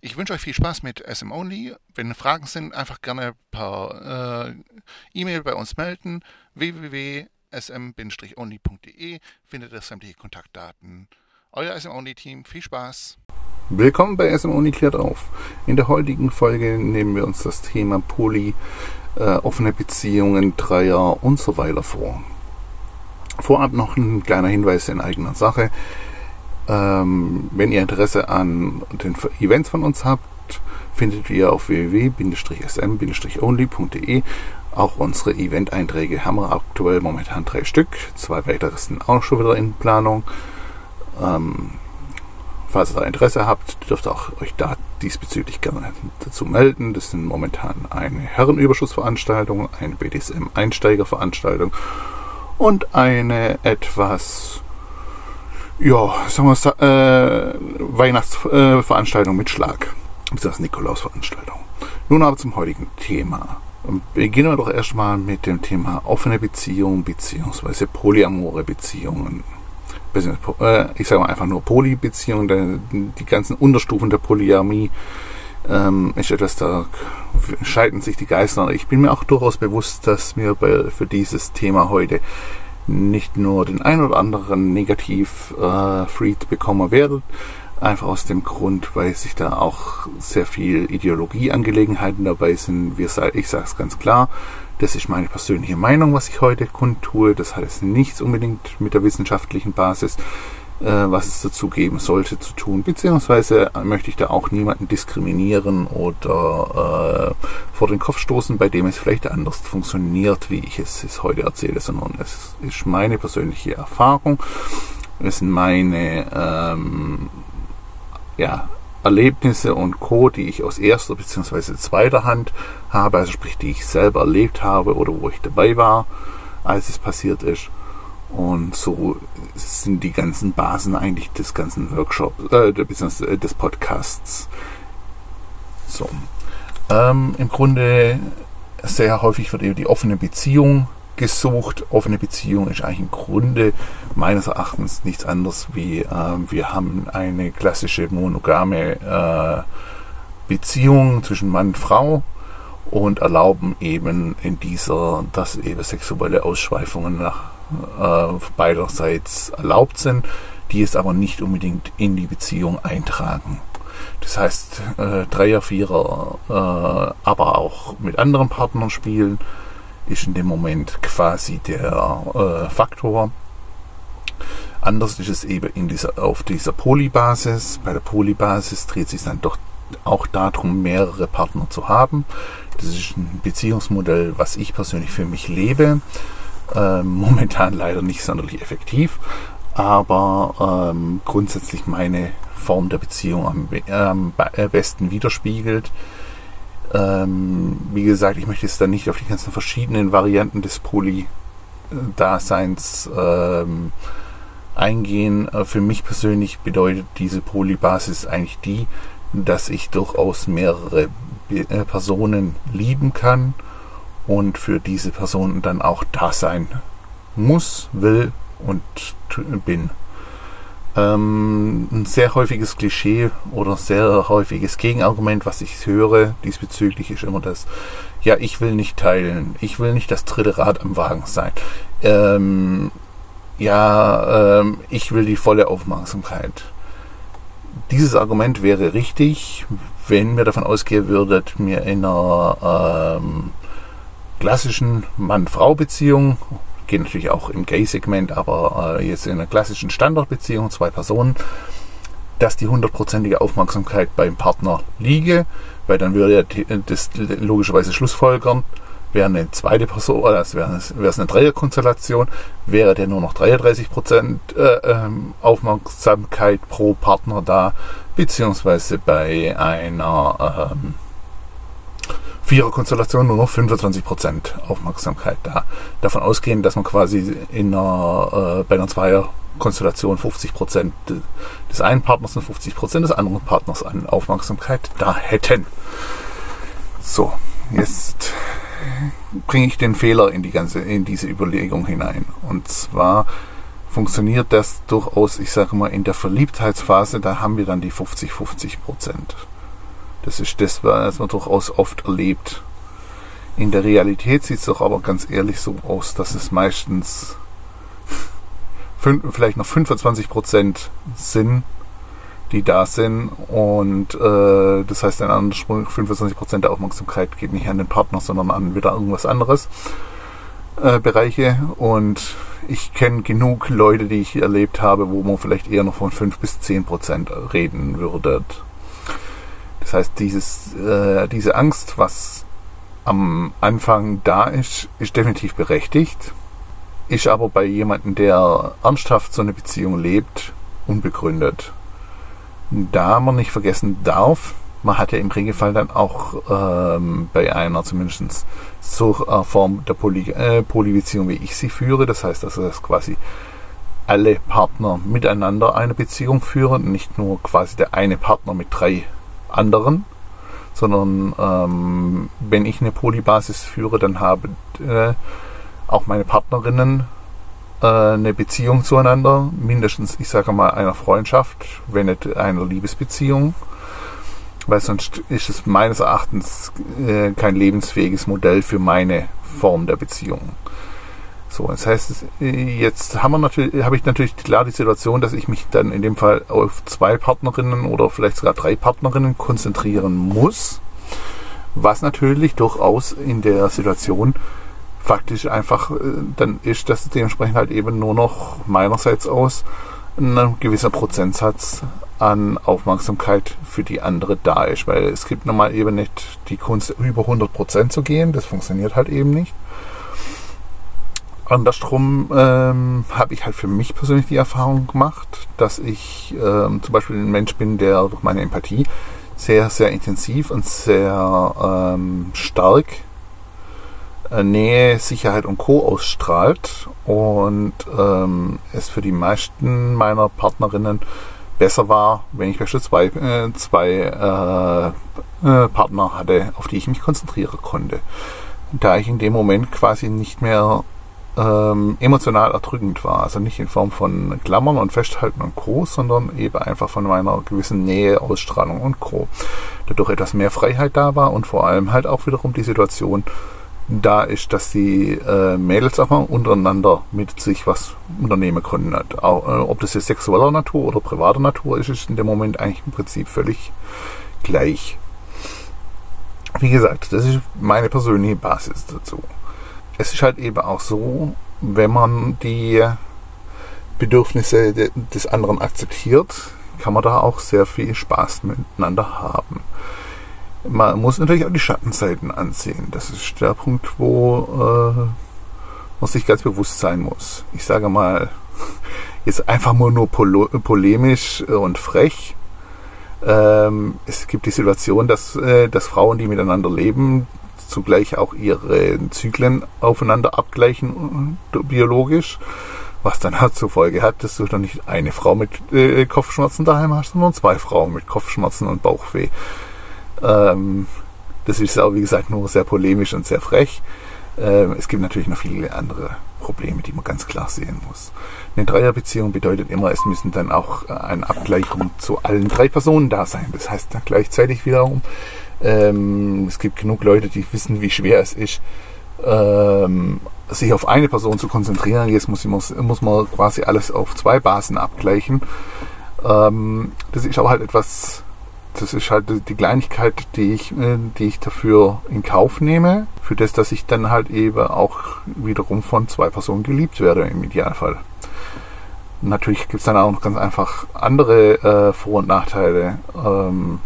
Ich wünsche euch viel Spaß mit SM Only. Wenn Fragen sind, einfach gerne per äh, E-Mail bei uns melden. www.sm-only.de findet ihr sämtliche Kontaktdaten. Euer SM Only Team, viel Spaß. Willkommen bei SM Only klärt auf. In der heutigen Folge nehmen wir uns das Thema Poly, äh, offene Beziehungen, Dreier und so weiter vor. Vorab noch ein kleiner Hinweis in eigener Sache. Ähm, wenn ihr Interesse an den Events von uns habt, findet ihr auf www.sm-only.de auch unsere Event-Einträge. Haben wir aktuell momentan drei Stück. Zwei weitere sind auch schon wieder in Planung. Ähm, falls ihr da Interesse habt, dürft ihr auch euch da diesbezüglich gerne dazu melden. Das sind momentan eine Herrenüberschussveranstaltung, eine BDSM-Einsteigerveranstaltung und eine etwas ja, sagen wir äh, Weihnachtsveranstaltung mit Schlag. Das Nikolausveranstaltung. Nun aber zum heutigen Thema. Beginnen wir doch erstmal mit dem Thema offene Beziehungen bzw. polyamore Beziehungen. Äh, ich sage mal einfach nur Polybeziehungen, denn die ganzen Unterstufen der Polyamie ähm, ist etwas, da scheiden sich die Geister. Ich bin mir auch durchaus bewusst, dass mir bei, für dieses Thema heute nicht nur den ein oder anderen Negativ-Freed äh, bekommen werdet, einfach aus dem Grund, weil sich da auch sehr viel Ideologieangelegenheiten dabei sind. Wir, ich sage es ganz klar, das ist meine persönliche Meinung, was ich heute kundtue. Das hat jetzt nichts unbedingt mit der wissenschaftlichen Basis was es dazu geben sollte, zu tun. Beziehungsweise möchte ich da auch niemanden diskriminieren oder äh, vor den Kopf stoßen, bei dem es vielleicht anders funktioniert, wie ich es, es heute erzähle, sondern es ist meine persönliche Erfahrung. Es sind meine ähm, ja, Erlebnisse und Co., die ich aus erster bzw. zweiter Hand habe, also sprich, die ich selber erlebt habe oder wo ich dabei war, als es passiert ist. Und so sind die ganzen Basen eigentlich des ganzen Workshops, äh, äh, des Podcasts. So. Ähm, Im Grunde sehr häufig wird eben die offene Beziehung gesucht. Offene Beziehung ist eigentlich im Grunde meines Erachtens nichts anderes wie äh, wir haben eine klassische monogame äh, Beziehung zwischen Mann und Frau und erlauben eben in dieser, dass eben sexuelle Ausschweifungen nach äh, beiderseits erlaubt sind, die es aber nicht unbedingt in die Beziehung eintragen. Das heißt, äh, Dreier, Vierer, äh, aber auch mit anderen Partnern spielen, ist in dem Moment quasi der äh, Faktor. Anders ist es eben in dieser, auf dieser Polybasis. Bei der Polybasis dreht sich dann doch auch darum, mehrere Partner zu haben. Das ist ein Beziehungsmodell, was ich persönlich für mich lebe. Ähm, momentan leider nicht sonderlich effektiv, aber ähm, grundsätzlich meine Form der Beziehung am, am äh, besten widerspiegelt. Ähm, wie gesagt, ich möchte jetzt da nicht auf die ganzen verschiedenen Varianten des Poly-Daseins ähm, eingehen. Äh, für mich persönlich bedeutet diese Polybasis eigentlich die, dass ich durchaus mehrere äh, Personen lieben kann und für diese Person dann auch da sein muss, will und bin. Ähm, ein sehr häufiges Klischee oder sehr häufiges Gegenargument, was ich höre diesbezüglich, ist immer das, ja, ich will nicht teilen, ich will nicht das dritte Rad am Wagen sein. Ähm, ja, ähm, ich will die volle Aufmerksamkeit. Dieses Argument wäre richtig, wenn mir davon ausgehen würdet, mir in einer ähm, klassischen Mann-Frau-Beziehung, geht natürlich auch im Gay-Segment, aber äh, jetzt in einer klassischen Standardbeziehung, zwei Personen, dass die hundertprozentige Aufmerksamkeit beim Partner liege, weil dann würde das logischerweise schlussfolgern, wäre eine zweite Person, also wäre es, eine Dreierkonstellation, wäre der nur noch 33 Prozent äh, ähm, Aufmerksamkeit pro Partner da, beziehungsweise bei einer ähm, Viererkonstellation nur noch 25% Aufmerksamkeit da. Davon ausgehen, dass man quasi in einer, äh, bei einer Zweierkonstellation 50% des einen Partners und 50% des anderen Partners an Aufmerksamkeit da hätten. So, jetzt bringe ich den Fehler in die ganze, in diese Überlegung hinein. Und zwar funktioniert das durchaus, ich sage mal, in der Verliebtheitsphase, da haben wir dann die 50-50 Prozent. Das ist das, was man durchaus oft erlebt. In der Realität sieht es doch aber ganz ehrlich so aus, dass es meistens vielleicht noch 25 Prozent sind, die da sind. Und äh, das heißt, ein anderer 25 Prozent der Aufmerksamkeit geht nicht an den Partner, sondern an wieder irgendwas anderes. Äh, Bereiche. Und ich kenne genug Leute, die ich erlebt habe, wo man vielleicht eher noch von 5 bis 10 Prozent reden würde. Das heißt, dieses, äh, diese Angst, was am Anfang da ist, ist definitiv berechtigt. Ist aber bei jemandem, der ernsthaft so eine Beziehung lebt, unbegründet. Da man nicht vergessen darf, man hat ja im Regelfall dann auch ähm, bei einer zumindest so äh, Form der Poly, äh, Polybeziehung, wie ich sie führe. Das heißt, dass quasi alle Partner miteinander eine Beziehung führen, nicht nur quasi der eine Partner mit drei anderen, sondern ähm, wenn ich eine Polybasis führe, dann haben äh, auch meine Partnerinnen äh, eine Beziehung zueinander, mindestens, ich sage mal, einer Freundschaft, wenn nicht einer Liebesbeziehung, weil sonst ist es meines Erachtens äh, kein lebensfähiges Modell für meine Form der Beziehung. So, das heißt, jetzt haben wir natürlich, habe ich natürlich klar die Situation, dass ich mich dann in dem Fall auf zwei Partnerinnen oder vielleicht sogar drei Partnerinnen konzentrieren muss, was natürlich durchaus in der Situation faktisch einfach äh, dann ist, dass dementsprechend halt eben nur noch meinerseits aus ein gewisser Prozentsatz an Aufmerksamkeit für die andere da ist, weil es gibt normal eben nicht die Kunst über 100% zu gehen, das funktioniert halt eben nicht. Andersrum ähm, habe ich halt für mich persönlich die Erfahrung gemacht, dass ich ähm, zum Beispiel ein Mensch bin, der durch meine Empathie sehr, sehr intensiv und sehr ähm, stark äh, Nähe, Sicherheit und Co. ausstrahlt und ähm, es für die meisten meiner Partnerinnen besser war, wenn ich beispielsweise äh, zwei äh, äh, Partner hatte, auf die ich mich konzentrieren konnte. Da ich in dem Moment quasi nicht mehr ähm, emotional erdrückend war. Also nicht in Form von Klammern und Festhalten und Co., sondern eben einfach von meiner gewissen Nähe, Ausstrahlung und Co. Dadurch etwas mehr Freiheit da war und vor allem halt auch wiederum die Situation da ist, dass die äh, Mädels auch mal untereinander mit sich was unternehmen können. Auch, äh, ob das jetzt sexueller Natur oder privater Natur ist, ist in dem Moment eigentlich im Prinzip völlig gleich. Wie gesagt, das ist meine persönliche Basis dazu es ist halt eben auch so, wenn man die Bedürfnisse des anderen akzeptiert, kann man da auch sehr viel Spaß miteinander haben. Man muss natürlich auch die Schattenseiten ansehen. Das ist der Punkt, wo äh, man sich ganz bewusst sein muss. Ich sage mal, jetzt einfach nur, nur polemisch und frech. Ähm, es gibt die Situation, dass, äh, dass Frauen, die miteinander leben, zugleich auch ihre Zyklen aufeinander abgleichen äh, biologisch, was dann halt zur Folge hat, dass du dann nicht eine Frau mit äh, Kopfschmerzen daheim hast, sondern zwei Frauen mit Kopfschmerzen und Bauchweh. Ähm, das ist auch, wie gesagt, nur sehr polemisch und sehr frech. Ähm, es gibt natürlich noch viele andere Probleme, die man ganz klar sehen muss. Eine Dreierbeziehung bedeutet immer, es müssen dann auch eine Abgleichung zu allen drei Personen da sein. Das heißt dann gleichzeitig wiederum, ähm, es gibt genug Leute, die wissen, wie schwer es ist, ähm, sich auf eine Person zu konzentrieren. Jetzt muss, muss, muss man quasi alles auf zwei Basen abgleichen. Ähm, das ist aber halt etwas, das ist halt die Kleinigkeit, die ich, äh, die ich dafür in Kauf nehme, für das, dass ich dann halt eben auch wiederum von zwei Personen geliebt werde im Idealfall. Natürlich gibt es dann auch noch ganz einfach andere äh, Vor- und Nachteile. Ähm,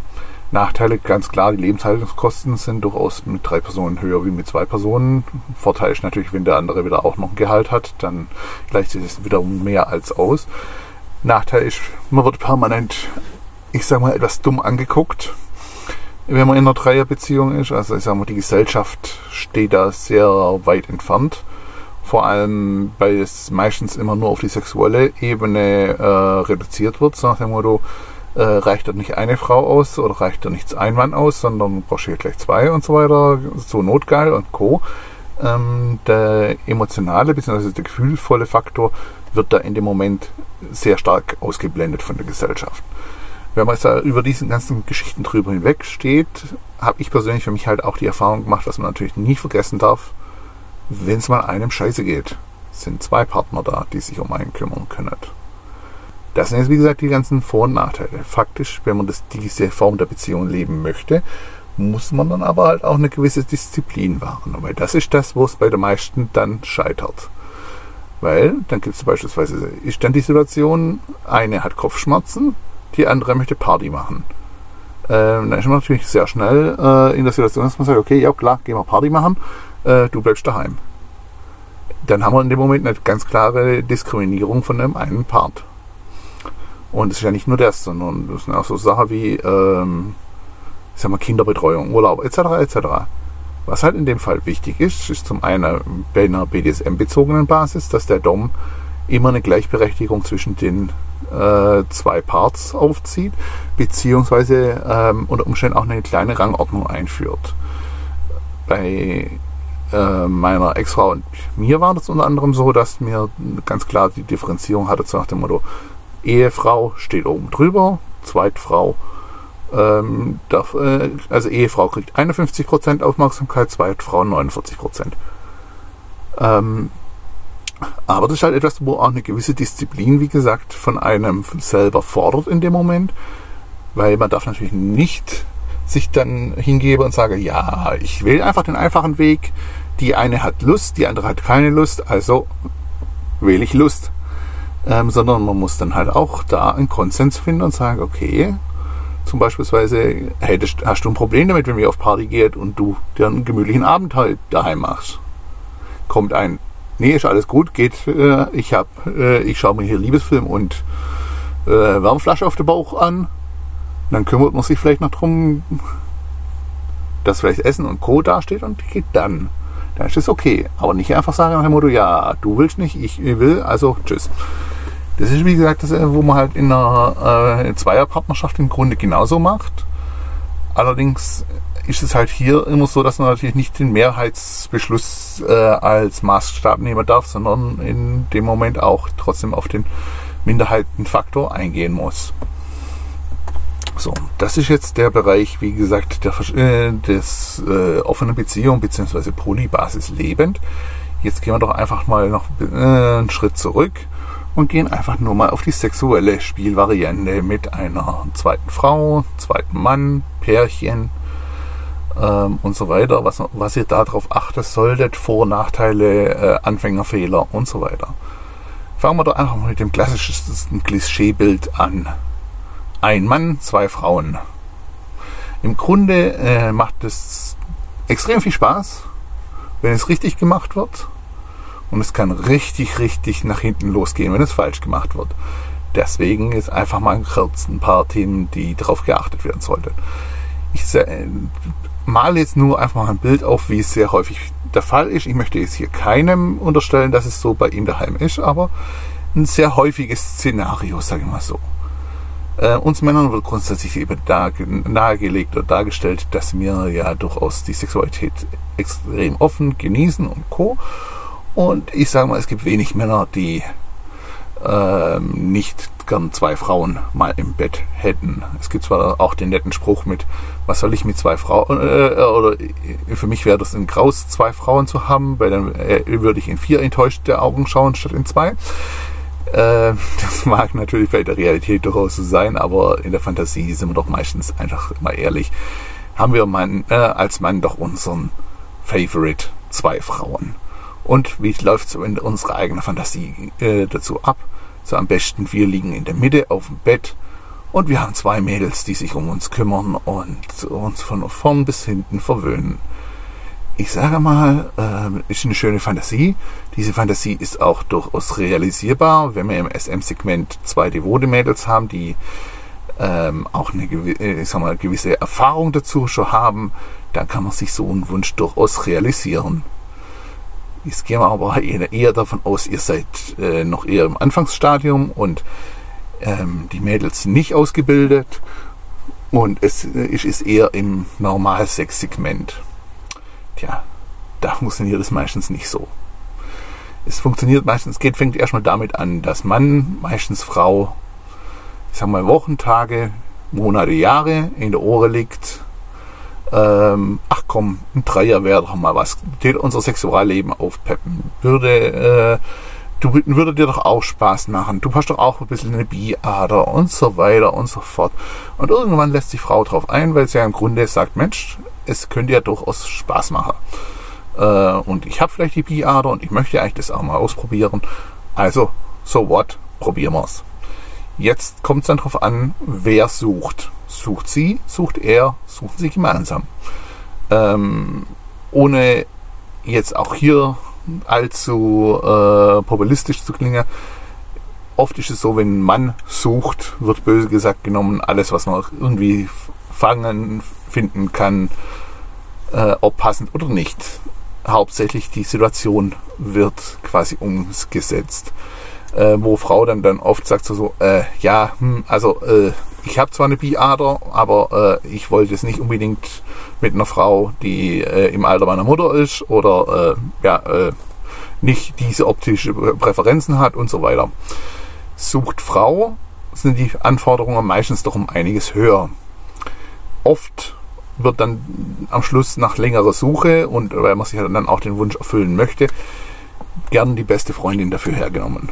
Nachteile ganz klar, die Lebenshaltungskosten sind durchaus mit drei Personen höher wie mit zwei Personen. Vorteil ist natürlich, wenn der andere wieder auch noch ein Gehalt hat, dann gleicht sich das wiederum mehr als aus. Nachteil ist, man wird permanent, ich sag mal, etwas dumm angeguckt. wenn man in einer Dreierbeziehung ist. Also ich sag mal, die Gesellschaft steht da sehr weit entfernt. Vor allem, weil es meistens immer nur auf die sexuelle Ebene äh, reduziert wird, so nach dem Motto, äh, reicht da nicht eine Frau aus oder reicht da nichts ein Mann aus, sondern brauchst du gleich zwei und so weiter, so notgeil und Co. Ähm, der emotionale bzw. der gefühlvolle Faktor wird da in dem Moment sehr stark ausgeblendet von der Gesellschaft. Wenn man jetzt da über diese ganzen Geschichten drüber hinweg steht, habe ich persönlich für mich halt auch die Erfahrung gemacht, was man natürlich nie vergessen darf, wenn es mal einem scheiße geht, sind zwei Partner da, die sich um einen kümmern können. Das sind jetzt, wie gesagt, die ganzen Vor- und Nachteile. Faktisch, wenn man das, diese Form der Beziehung leben möchte, muss man dann aber halt auch eine gewisse Disziplin wahren. Weil das ist das, wo es bei den meisten dann scheitert. Weil dann gibt es beispielsweise, ist dann die Situation, eine hat Kopfschmerzen, die andere möchte Party machen. Ähm, dann ist man natürlich sehr schnell äh, in der Situation, dass man sagt, okay, ja klar, gehen wir Party machen, äh, du bleibst daheim. Dann haben wir in dem Moment eine ganz klare Diskriminierung von dem einen Part. Und es ist ja nicht nur das, sondern das sind auch so Sachen wie ähm, ich sag mal, Kinderbetreuung, Urlaub etc. etc. Was halt in dem Fall wichtig ist, ist zum einen bei einer BDSM-bezogenen Basis, dass der Dom immer eine Gleichberechtigung zwischen den äh, zwei Parts aufzieht, beziehungsweise ähm, unter Umständen auch eine kleine Rangordnung einführt. Bei äh, meiner Ex-Frau und mir war das unter anderem so, dass mir ganz klar die Differenzierung hatte, so nach dem Motto, Ehefrau steht oben drüber, Zweitfrau ähm, darf, äh, also Ehefrau kriegt 51% Aufmerksamkeit, Zweitfrau 49%. Ähm, aber das ist halt etwas, wo auch eine gewisse Disziplin, wie gesagt, von einem selber fordert in dem Moment, weil man darf natürlich nicht sich dann hingeben und sagen, ja, ich will einfach den einfachen Weg. Die eine hat Lust, die andere hat keine Lust, also wähle ich Lust. Ähm, sondern man muss dann halt auch da einen Konsens finden und sagen, okay, zum beispielsweise, hey, hast du ein Problem damit, wenn wir auf Party geht und du dir einen gemütlichen Abend halt daheim machst? Kommt ein, nee, ist alles gut, geht, äh, ich hab, äh, ich schaue mir hier Liebesfilm und äh, Wärmflasche auf den Bauch an. Dann kümmert man sich vielleicht noch drum, dass vielleicht Essen und Co. dasteht und geht dann. Dann ist es okay. Aber nicht einfach sagen nach dem Motto, ja, du willst nicht, ich will, also tschüss. Das ist wie gesagt das, wo man halt in einer äh, Zweierpartnerschaft im Grunde genauso macht. Allerdings ist es halt hier immer so, dass man natürlich nicht den Mehrheitsbeschluss äh, als Maßstab nehmen darf, sondern in dem Moment auch trotzdem auf den Minderheitenfaktor eingehen muss. So, das ist jetzt der Bereich, wie gesagt, der, äh, des äh, offenen Beziehung bzw. Polybasis lebend. Jetzt gehen wir doch einfach mal noch äh, einen Schritt zurück und gehen einfach nur mal auf die sexuelle Spielvariante mit einer zweiten Frau, zweiten Mann, Pärchen ähm, und so weiter, was, was ihr darauf achten solltet, Vor- Nachteile, äh, Anfängerfehler und so weiter. Fangen wir doch einfach mal mit dem klassischsten Klischeebild an. Ein Mann, zwei Frauen. Im Grunde äh, macht es extrem viel Spaß, wenn es richtig gemacht wird und es kann richtig, richtig nach hinten losgehen, wenn es falsch gemacht wird. Deswegen ist einfach mal kurz ein paar Themen, die darauf geachtet werden sollten. Ich male jetzt nur einfach mal ein Bild auf, wie es sehr häufig der Fall ist. Ich möchte jetzt hier keinem unterstellen, dass es so bei ihm daheim ist, aber ein sehr häufiges Szenario, sage ich mal so. Äh, uns Männern wird grundsätzlich eben nahegelegt oder dargestellt, dass wir ja durchaus die Sexualität extrem offen genießen und co. Und ich sage mal, es gibt wenig Männer, die ähm, nicht gern zwei Frauen mal im Bett hätten. Es gibt zwar auch den netten Spruch mit, was soll ich mit zwei Frauen, äh, oder für mich wäre das ein Graus, zwei Frauen zu haben, weil dann äh, würde ich in vier enttäuschte Augen schauen statt in zwei. Äh, das mag natürlich bei der Realität durchaus so sein, aber in der Fantasie sind wir doch meistens einfach mal ehrlich. Haben wir Mann, äh, als Mann doch unseren Favorite zwei Frauen. Und wie läuft unserer eigenen Fantasie äh, dazu ab? So am besten, wir liegen in der Mitte auf dem Bett und wir haben zwei Mädels, die sich um uns kümmern und uns von vorn bis hinten verwöhnen. Ich sage mal, äh, ist eine schöne Fantasie. Diese Fantasie ist auch durchaus realisierbar, wenn wir im SM-Segment zwei devote Mädels haben, die äh, ähm, auch eine ich sag mal, gewisse Erfahrung dazu schon haben, dann kann man sich so einen Wunsch durchaus realisieren. Jetzt gehen wir aber eher davon aus, ihr seid äh, noch eher im Anfangsstadium und ähm, die Mädels nicht ausgebildet und es äh, ist eher im Normalsex-Segment. Tja, da funktioniert es meistens nicht so. Es funktioniert meistens, geht, fängt erstmal damit an, dass Mann, meistens Frau, ich sag mal Wochentage, Monate, Jahre in der Ohren liegt. Ähm, ach komm, ein Dreier wäre doch mal was. Würde unser Sexualleben aufpeppen. Würde, äh, du würde dir doch auch Spaß machen. Du hast doch auch ein bisschen eine Biader und so weiter und so fort. Und irgendwann lässt sich Frau drauf ein, weil sie ja im Grunde sagt, Mensch, es könnte ja durchaus Spaß machen. Äh, und ich habe vielleicht die Biader und ich möchte eigentlich das auch mal ausprobieren. Also, so what? Probieren wir's. Jetzt kommt es dann darauf an, wer sucht. Sucht sie, sucht er, suchen sie gemeinsam. Ähm, ohne jetzt auch hier allzu äh, populistisch zu klingen. Oft ist es so, wenn ein Mann sucht, wird böse gesagt genommen, alles, was man irgendwie fangen, finden kann, äh, ob passend oder nicht. Hauptsächlich die Situation wird quasi umgesetzt äh, wo Frau dann, dann oft sagt so, so äh, ja, hm, also äh, ich habe zwar eine Biader, aber äh, ich wollte es nicht unbedingt mit einer Frau, die äh, im Alter meiner Mutter ist oder äh, ja, äh, nicht diese optische Präferenzen hat und so weiter. Sucht Frau, sind die Anforderungen meistens doch um einiges höher. Oft wird dann am Schluss nach längerer Suche und weil man sich dann auch den Wunsch erfüllen möchte, gern die beste Freundin dafür hergenommen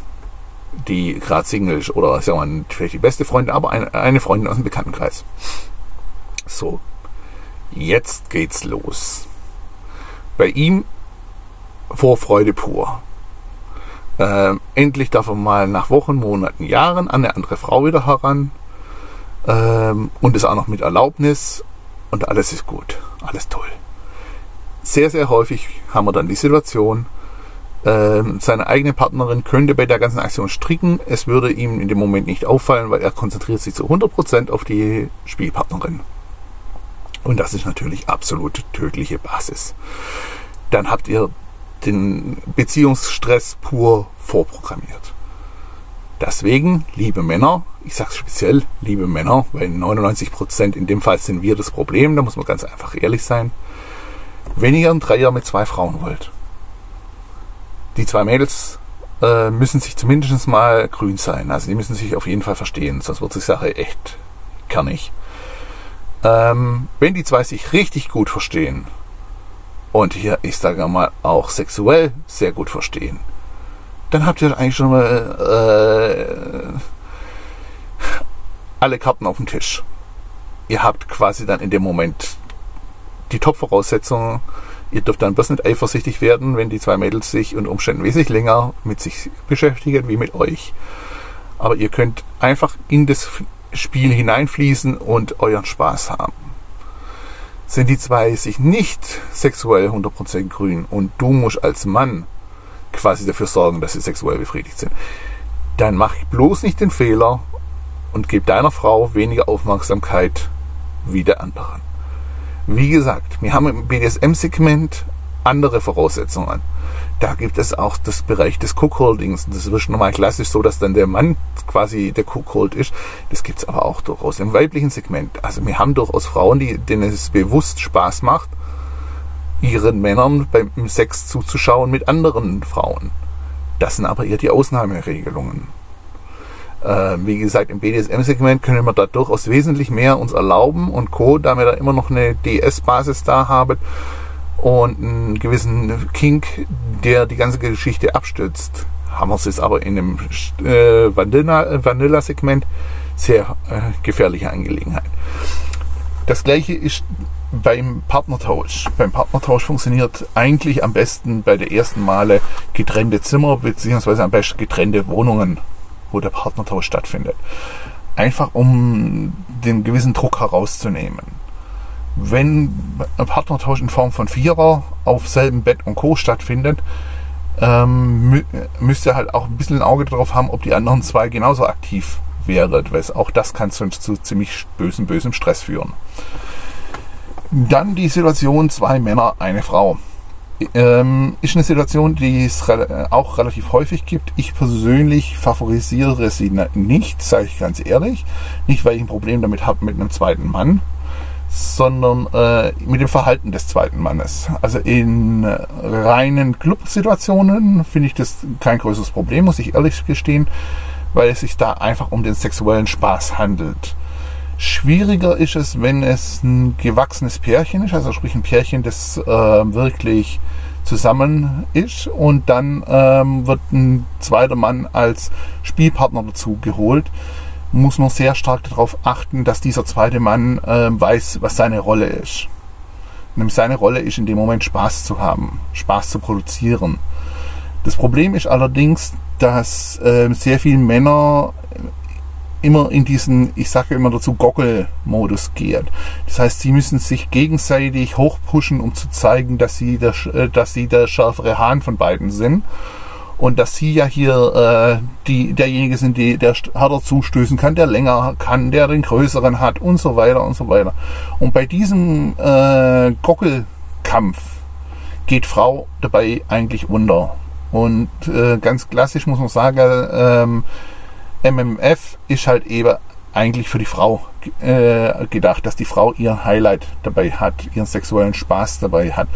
die gerade Single ist oder sagen wir mal, vielleicht die beste Freundin, aber eine, eine Freundin aus dem Bekanntenkreis. So, jetzt geht's los. Bei ihm Vorfreude pur. Ähm, endlich darf er mal nach Wochen, Monaten, Jahren an eine andere Frau wieder heran. Ähm, und es auch noch mit Erlaubnis. Und alles ist gut. Alles toll. Sehr, sehr häufig haben wir dann die Situation, seine eigene Partnerin könnte bei der ganzen Aktion stricken. Es würde ihm in dem Moment nicht auffallen, weil er konzentriert sich zu 100% auf die Spielpartnerin. Und das ist natürlich absolut tödliche Basis. Dann habt ihr den Beziehungsstress pur vorprogrammiert. Deswegen, liebe Männer, ich sage speziell liebe Männer, weil 99% in dem Fall sind wir das Problem, da muss man ganz einfach ehrlich sein. Wenn ihr einen Dreier mit zwei Frauen wollt, die zwei Mädels äh, müssen sich zumindest mal grün sein. Also die müssen sich auf jeden Fall verstehen, sonst wird die Sache echt kernig. Ähm, wenn die zwei sich richtig gut verstehen und hier, ich sage mal, auch sexuell sehr gut verstehen, dann habt ihr eigentlich schon mal äh, alle Karten auf dem Tisch. Ihr habt quasi dann in dem Moment die Top-Voraussetzungen, Ihr dürft dann bloß nicht eifersüchtig werden, wenn die zwei Mädels sich unter Umständen wesentlich länger mit sich beschäftigen wie mit euch. Aber ihr könnt einfach in das Spiel hineinfließen und euren Spaß haben. Sind die zwei sich nicht sexuell 100% grün und du musst als Mann quasi dafür sorgen, dass sie sexuell befriedigt sind, dann mach bloß nicht den Fehler und gib deiner Frau weniger Aufmerksamkeit wie der anderen. Wie gesagt, wir haben im BDSM-Segment andere Voraussetzungen. Da gibt es auch das Bereich des Cookholdings. Das ist normal klassisch so, dass dann der Mann quasi der Cookhold ist. Das gibt es aber auch durchaus im weiblichen Segment. Also wir haben durchaus Frauen, die, denen es bewusst Spaß macht, ihren Männern beim Sex zuzuschauen mit anderen Frauen. Das sind aber eher die Ausnahmeregelungen. Äh, wie gesagt, im BDSM-Segment können wir da durchaus wesentlich mehr uns erlauben und Co., da wir da immer noch eine DS-Basis da haben und einen gewissen Kink, der die ganze Geschichte abstützt. Haben wir es jetzt aber in dem äh, Vanilla-Segment sehr äh, gefährliche Angelegenheit. Das gleiche ist beim Partnertausch. Beim Partnertausch funktioniert eigentlich am besten bei der ersten Male getrennte Zimmer beziehungsweise am besten getrennte Wohnungen wo der Partnertausch stattfindet. Einfach um den gewissen Druck herauszunehmen. Wenn ein Partnertausch in Form von Vierer auf selben Bett und Co. stattfindet, ähm, müsst ihr halt auch ein bisschen ein Auge darauf haben, ob die anderen zwei genauso aktiv wäret, weil auch das kann sonst zu ziemlich bösem, bösem Stress führen. Dann die Situation zwei Männer, eine Frau. Ähm, ist eine Situation, die es re auch relativ häufig gibt. Ich persönlich favorisiere sie nicht, sage ich ganz ehrlich. Nicht, weil ich ein Problem damit habe mit einem zweiten Mann, sondern äh, mit dem Verhalten des zweiten Mannes. Also in reinen Club-Situationen finde ich das kein größeres Problem, muss ich ehrlich gestehen, weil es sich da einfach um den sexuellen Spaß handelt. Schwieriger ist es, wenn es ein gewachsenes Pärchen ist, also sprich ein Pärchen, das äh, wirklich zusammen ist und dann ähm, wird ein zweiter Mann als Spielpartner dazu geholt muss man sehr stark darauf achten, dass dieser zweite Mann äh, weiß, was seine Rolle ist. Nämlich seine Rolle ist in dem Moment Spaß zu haben, Spaß zu produzieren. Das Problem ist allerdings, dass äh, sehr viele Männer immer in diesen, ich sage immer dazu, Goggle-Modus geht. Das heißt, sie müssen sich gegenseitig hochpushen, um zu zeigen, dass sie der, äh, dass sie der schärfere Hahn von beiden sind und dass sie ja hier äh, die, derjenige sind, die, der härter zustößen kann, der länger kann, der den größeren hat und so weiter und so weiter. Und bei diesem äh, Gockelkampf geht Frau dabei eigentlich unter. Und äh, ganz klassisch muss man sagen, ähm, MMF ist halt eben eigentlich für die Frau äh, gedacht, dass die Frau ihren Highlight dabei hat, ihren sexuellen Spaß dabei hat.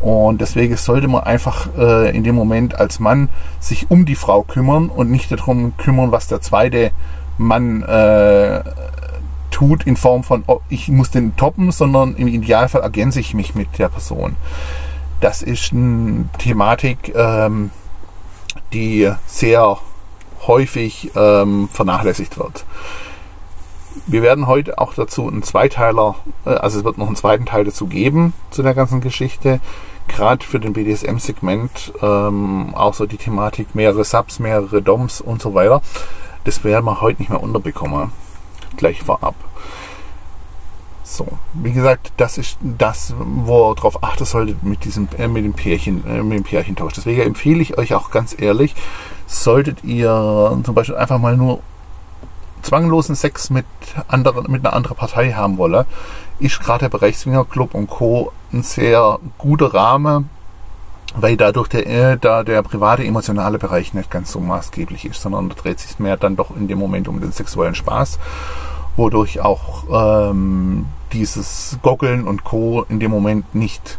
Und deswegen sollte man einfach äh, in dem Moment als Mann sich um die Frau kümmern und nicht darum kümmern, was der zweite Mann äh, tut in Form von, oh, ich muss den toppen, sondern im Idealfall ergänze ich mich mit der Person. Das ist eine Thematik, ähm, die sehr häufig ähm, vernachlässigt wird. Wir werden heute auch dazu einen Zweiteiler, äh, also es wird noch einen zweiten Teil dazu geben zu der ganzen Geschichte. Gerade für den BDSM-Segment ähm, auch so die Thematik mehrere Subs, mehrere DOMs und so weiter. Das werden wir heute nicht mehr unterbekommen. Gleich vorab. So, wie gesagt, das ist das, wo ihr darauf achten solltet mit diesem äh, mit dem Pärchen, äh, mit dem Pärchentausch. Deswegen empfehle ich euch auch ganz ehrlich, solltet ihr zum Beispiel einfach mal nur zwanglosen Sex mit, anderen, mit einer anderen Partei haben wolle, ist gerade der Bereich Swingerclub und Co. ein sehr guter Rahmen, weil dadurch der, äh, da der private emotionale Bereich nicht ganz so maßgeblich ist, sondern da dreht sich mehr dann doch in dem Moment um den sexuellen Spaß, wodurch auch ähm, dieses Goggeln und Co. in dem Moment nicht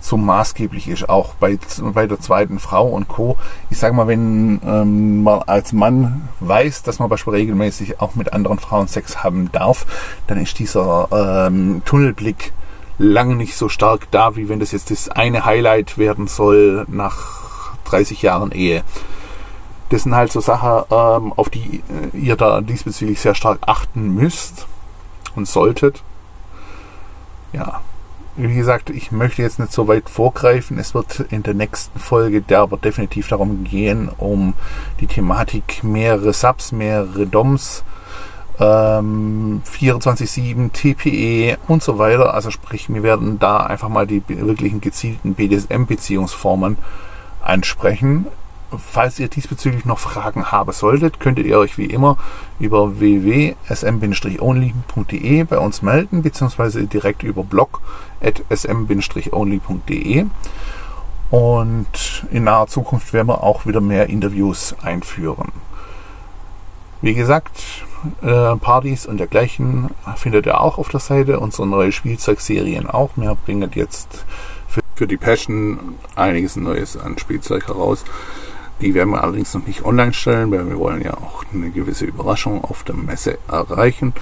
so maßgeblich ist, auch bei, bei der zweiten Frau und Co. Ich sage mal, wenn ähm, man als Mann weiß, dass man beispielsweise regelmäßig auch mit anderen Frauen Sex haben darf, dann ist dieser ähm, Tunnelblick lange nicht so stark da, wie wenn das jetzt das eine Highlight werden soll nach 30 Jahren Ehe. Das sind halt so Sachen, ähm, auf die äh, ihr da diesbezüglich sehr stark achten müsst und solltet. Ja, wie gesagt, ich möchte jetzt nicht so weit vorgreifen. Es wird in der nächsten Folge der aber definitiv darum gehen, um die Thematik mehrere Subs, mehrere DOMs, ähm, 24-7, TPE und so weiter. Also sprich, wir werden da einfach mal die wirklichen gezielten BDSM-Beziehungsformen ansprechen. Falls ihr diesbezüglich noch Fragen haben solltet, könntet ihr euch wie immer über www.sm-only.de bei uns melden, beziehungsweise direkt über blog.sm-only.de. Und in naher Zukunft werden wir auch wieder mehr Interviews einführen. Wie gesagt, äh, Partys und dergleichen findet ihr auch auf der Seite. Unsere neue Spielzeugserien auch. Wir bringen jetzt für, für die Passion einiges Neues an Spielzeug heraus. Die werden wir allerdings noch nicht online stellen, weil wir wollen ja auch eine gewisse Überraschung auf der Messe erreichen.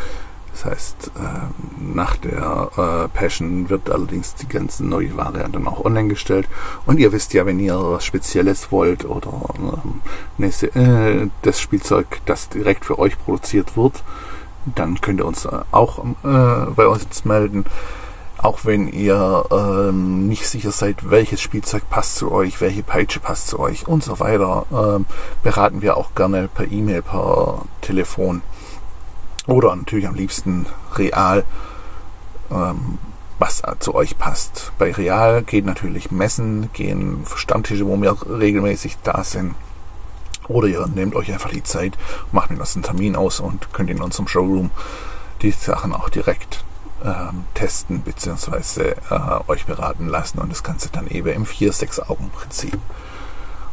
Das heißt, äh, nach der äh, Passion wird allerdings die ganze neue Ware dann auch online gestellt. Und ihr wisst ja, wenn ihr was Spezielles wollt oder äh, das Spielzeug, das direkt für euch produziert wird, dann könnt ihr uns auch bei uns melden. Auch wenn ihr ähm, nicht sicher seid, welches Spielzeug passt zu euch, welche Peitsche passt zu euch und so weiter, ähm, beraten wir auch gerne per E-Mail, per Telefon oder natürlich am liebsten real, ähm, was zu euch passt. Bei real geht natürlich Messen, gehen Stammtische, wo wir regelmäßig da sind. Oder ihr nehmt euch einfach die Zeit, macht mit uns einen Termin aus und könnt in unserem Showroom die Sachen auch direkt ähm, testen bzw. Äh, euch beraten lassen und das Ganze dann eben im 4-6-Augen-Prinzip.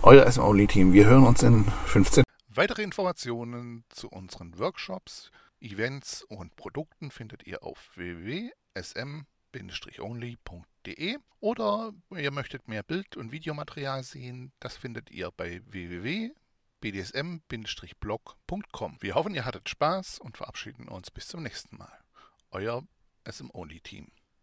Euer SMOly-Team, wir hören uns in 15. Weitere Informationen zu unseren Workshops, Events und Produkten findet ihr auf www.sm-only.de oder ihr möchtet mehr Bild- und Videomaterial sehen, das findet ihr bei www.bdsm-blog.com. Wir hoffen, ihr hattet Spaß und verabschieden uns bis zum nächsten Mal. Euer SM Only Team.